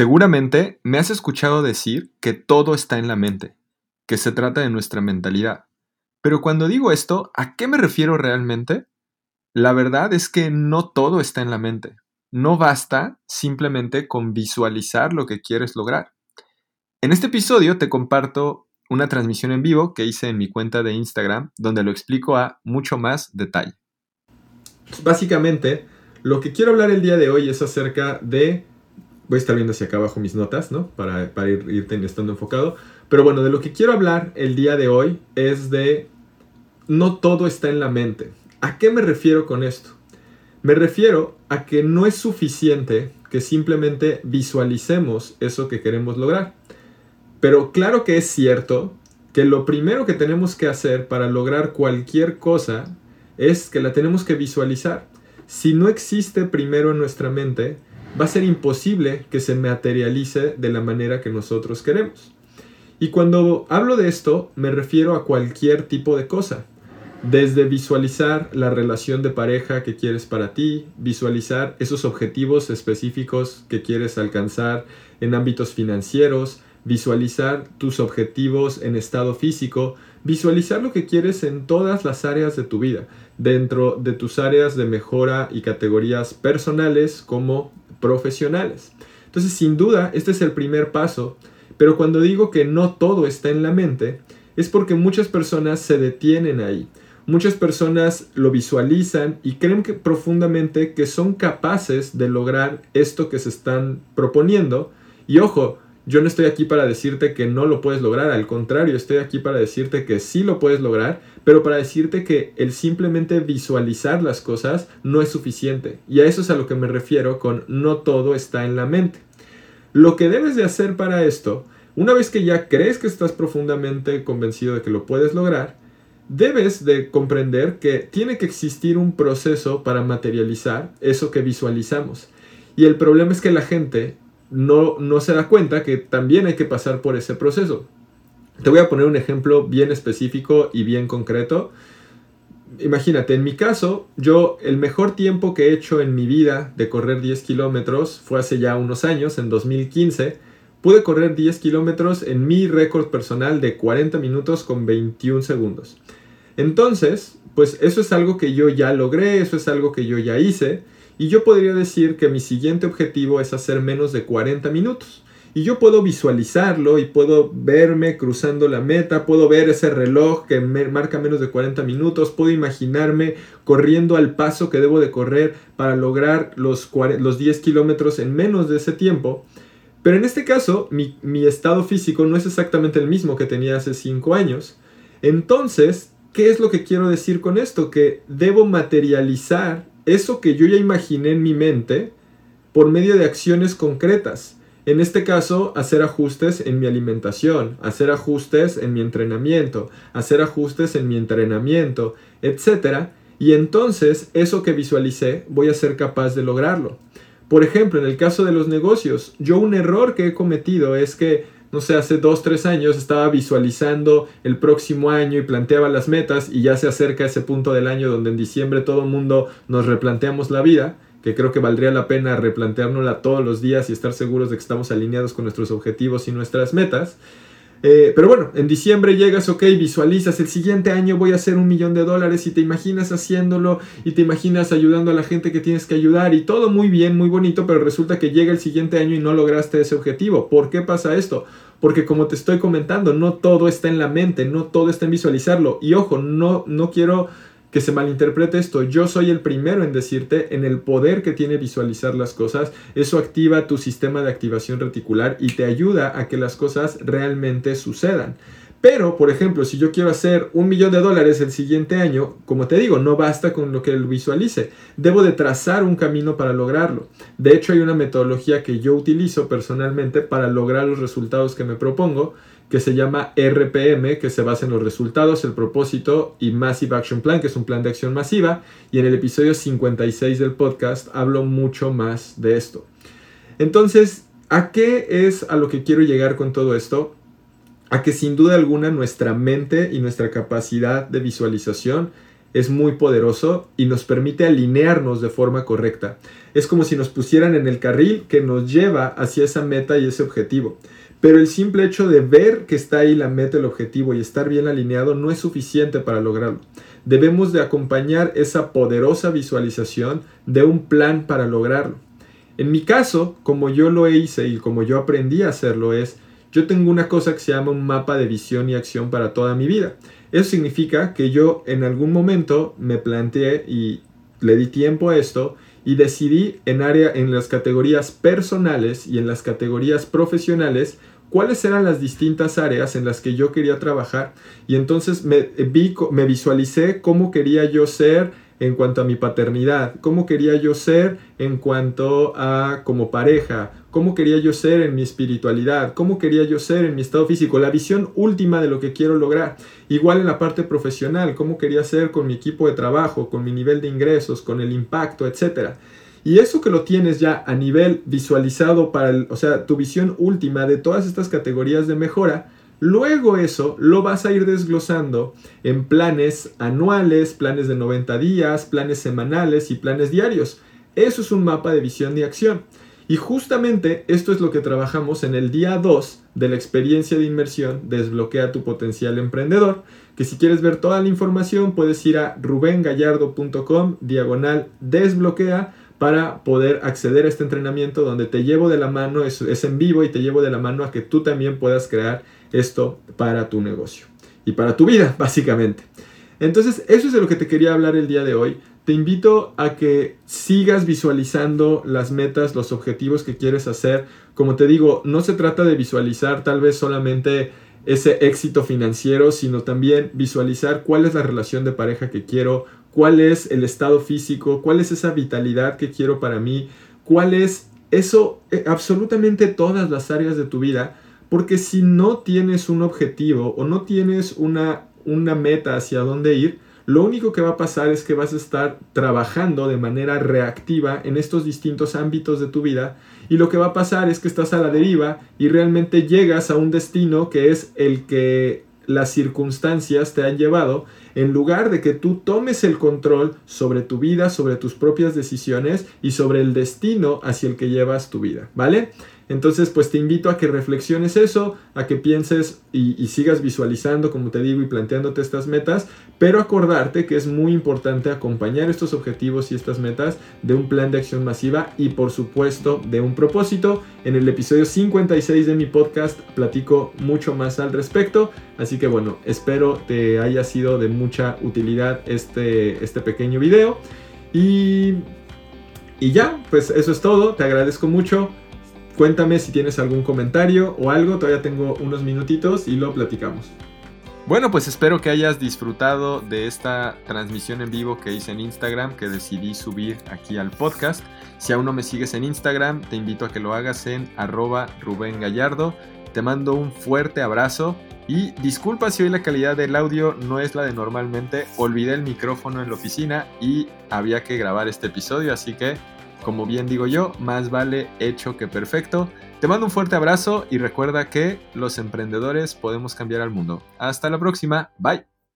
Seguramente me has escuchado decir que todo está en la mente, que se trata de nuestra mentalidad. Pero cuando digo esto, ¿a qué me refiero realmente? La verdad es que no todo está en la mente. No basta simplemente con visualizar lo que quieres lograr. En este episodio te comparto una transmisión en vivo que hice en mi cuenta de Instagram donde lo explico a mucho más detalle. Básicamente, lo que quiero hablar el día de hoy es acerca de voy a estar viendo hacia acá abajo mis notas, ¿no? Para, para ir, ir estando enfocado. Pero bueno, de lo que quiero hablar el día de hoy es de no todo está en la mente. ¿A qué me refiero con esto? Me refiero a que no es suficiente que simplemente visualicemos eso que queremos lograr. Pero claro que es cierto que lo primero que tenemos que hacer para lograr cualquier cosa es que la tenemos que visualizar. Si no existe primero en nuestra mente, va a ser imposible que se materialice de la manera que nosotros queremos. Y cuando hablo de esto, me refiero a cualquier tipo de cosa. Desde visualizar la relación de pareja que quieres para ti, visualizar esos objetivos específicos que quieres alcanzar en ámbitos financieros, visualizar tus objetivos en estado físico, visualizar lo que quieres en todas las áreas de tu vida, dentro de tus áreas de mejora y categorías personales como profesionales. Entonces, sin duda, este es el primer paso, pero cuando digo que no todo está en la mente, es porque muchas personas se detienen ahí. Muchas personas lo visualizan y creen profundamente que son capaces de lograr esto que se están proponiendo. Y ojo, yo no estoy aquí para decirte que no lo puedes lograr, al contrario, estoy aquí para decirte que sí lo puedes lograr, pero para decirte que el simplemente visualizar las cosas no es suficiente. Y a eso es a lo que me refiero con no todo está en la mente. Lo que debes de hacer para esto, una vez que ya crees que estás profundamente convencido de que lo puedes lograr, debes de comprender que tiene que existir un proceso para materializar eso que visualizamos. Y el problema es que la gente no, no se da cuenta que también hay que pasar por ese proceso. Te voy a poner un ejemplo bien específico y bien concreto. Imagínate, en mi caso, yo el mejor tiempo que he hecho en mi vida de correr 10 kilómetros fue hace ya unos años, en 2015. Pude correr 10 kilómetros en mi récord personal de 40 minutos con 21 segundos. Entonces, pues eso es algo que yo ya logré, eso es algo que yo ya hice. Y yo podría decir que mi siguiente objetivo es hacer menos de 40 minutos. Y yo puedo visualizarlo y puedo verme cruzando la meta, puedo ver ese reloj que marca menos de 40 minutos, puedo imaginarme corriendo al paso que debo de correr para lograr los, los 10 kilómetros en menos de ese tiempo. Pero en este caso, mi, mi estado físico no es exactamente el mismo que tenía hace 5 años. Entonces, ¿qué es lo que quiero decir con esto? Que debo materializar eso que yo ya imaginé en mi mente por medio de acciones concretas. En este caso, hacer ajustes en mi alimentación, hacer ajustes en mi entrenamiento, hacer ajustes en mi entrenamiento, etc. Y entonces, eso que visualicé, voy a ser capaz de lograrlo. Por ejemplo, en el caso de los negocios, yo un error que he cometido es que no sé, hace dos, tres años estaba visualizando el próximo año y planteaba las metas y ya se acerca ese punto del año donde en diciembre todo el mundo nos replanteamos la vida, que creo que valdría la pena replanteárnosla todos los días y estar seguros de que estamos alineados con nuestros objetivos y nuestras metas. Eh, pero bueno, en diciembre llegas, ok, visualizas, el siguiente año voy a hacer un millón de dólares y te imaginas haciéndolo y te imaginas ayudando a la gente que tienes que ayudar y todo muy bien, muy bonito, pero resulta que llega el siguiente año y no lograste ese objetivo. ¿Por qué pasa esto? Porque como te estoy comentando, no todo está en la mente, no todo está en visualizarlo. Y ojo, no, no quiero que se malinterprete esto. Yo soy el primero en decirte en el poder que tiene visualizar las cosas. Eso activa tu sistema de activación reticular y te ayuda a que las cosas realmente sucedan. Pero, por ejemplo, si yo quiero hacer un millón de dólares el siguiente año, como te digo, no basta con lo que visualice. Debo de trazar un camino para lograrlo. De hecho, hay una metodología que yo utilizo personalmente para lograr los resultados que me propongo que se llama RPM, que se basa en los resultados, el propósito y Massive Action Plan, que es un plan de acción masiva. Y en el episodio 56 del podcast hablo mucho más de esto. Entonces, ¿a qué es a lo que quiero llegar con todo esto? A que sin duda alguna nuestra mente y nuestra capacidad de visualización es muy poderoso y nos permite alinearnos de forma correcta. Es como si nos pusieran en el carril que nos lleva hacia esa meta y ese objetivo. Pero el simple hecho de ver que está ahí la meta, el objetivo y estar bien alineado no es suficiente para lograrlo. Debemos de acompañar esa poderosa visualización de un plan para lograrlo. En mi caso, como yo lo hice y como yo aprendí a hacerlo es, yo tengo una cosa que se llama un mapa de visión y acción para toda mi vida. Eso significa que yo en algún momento me planteé y le di tiempo a esto y decidí en área en las categorías personales y en las categorías profesionales cuáles eran las distintas áreas en las que yo quería trabajar. Y entonces me vi me visualicé cómo quería yo ser en cuanto a mi paternidad, cómo quería yo ser en cuanto a como pareja, cómo quería yo ser en mi espiritualidad, cómo quería yo ser en mi estado físico, la visión última de lo que quiero lograr. Igual en la parte profesional, cómo quería ser con mi equipo de trabajo, con mi nivel de ingresos, con el impacto, etc. Y eso que lo tienes ya a nivel visualizado para, el, o sea, tu visión última de todas estas categorías de mejora, Luego eso lo vas a ir desglosando en planes anuales, planes de 90 días, planes semanales y planes diarios. Eso es un mapa de visión y acción. Y justamente esto es lo que trabajamos en el día 2 de la experiencia de inmersión Desbloquea tu potencial emprendedor, que si quieres ver toda la información puedes ir a rubengallardo.com diagonal desbloquea para poder acceder a este entrenamiento donde te llevo de la mano, es, en vivo y te llevo de la mano a que tú también puedas crear esto para tu negocio y para tu vida, básicamente. Entonces, eso es de lo que te quería hablar el día de hoy. Te invito a que sigas visualizando las metas, los objetivos que quieres hacer. Como te digo, no se trata de visualizar tal vez solamente ese éxito financiero, sino también visualizar cuál es la relación de pareja que quiero, cuál es el estado físico, cuál es esa vitalidad que quiero para mí, cuál es eso, eh, absolutamente todas las áreas de tu vida porque si no tienes un objetivo o no tienes una, una meta hacia dónde ir, lo único que va a pasar es que vas a estar trabajando de manera reactiva en estos distintos ámbitos de tu vida y lo que va a pasar es que estás a la deriva y realmente llegas a un destino que es el que las circunstancias te han llevado en lugar de que tú tomes el control sobre tu vida, sobre tus propias decisiones y sobre el destino hacia el que llevas tu vida, ¿vale? Entonces, pues te invito a que reflexiones eso, a que pienses y, sigas visualizando, como te digo, y planteándote estas metas, pero acordarte que es muy importante acompañar estos objetivos y estas metas de un plan de acción masiva y por supuesto de un propósito. En el episodio 56 de mi podcast platico mucho más al respecto, así que bueno, espero te haya sido de mucha utilidad este, este pequeño video. Y, y ya, pues eso es todo, te agradezco mucho. Cuéntame si tienes algún comentario o algo, todavía tengo unos minutitos y lo platicamos. Bueno, pues espero que hayas disfrutado de esta transmisión en vivo que hice en Instagram, que decidí subir aquí al podcast. Si aún no me sigues en Instagram, te invito a que lo hagas en arroba Rubén Gallardo. Te mando un fuerte abrazo y disculpa si hoy la calidad del audio no es la de normalmente. Olvidé el micrófono en la oficina y había que grabar este episodio, así que como bien digo yo, más vale hecho que perfecto. Te mando un fuerte abrazo y recuerda que los emprendedores podemos cambiar al mundo. Hasta la próxima, bye.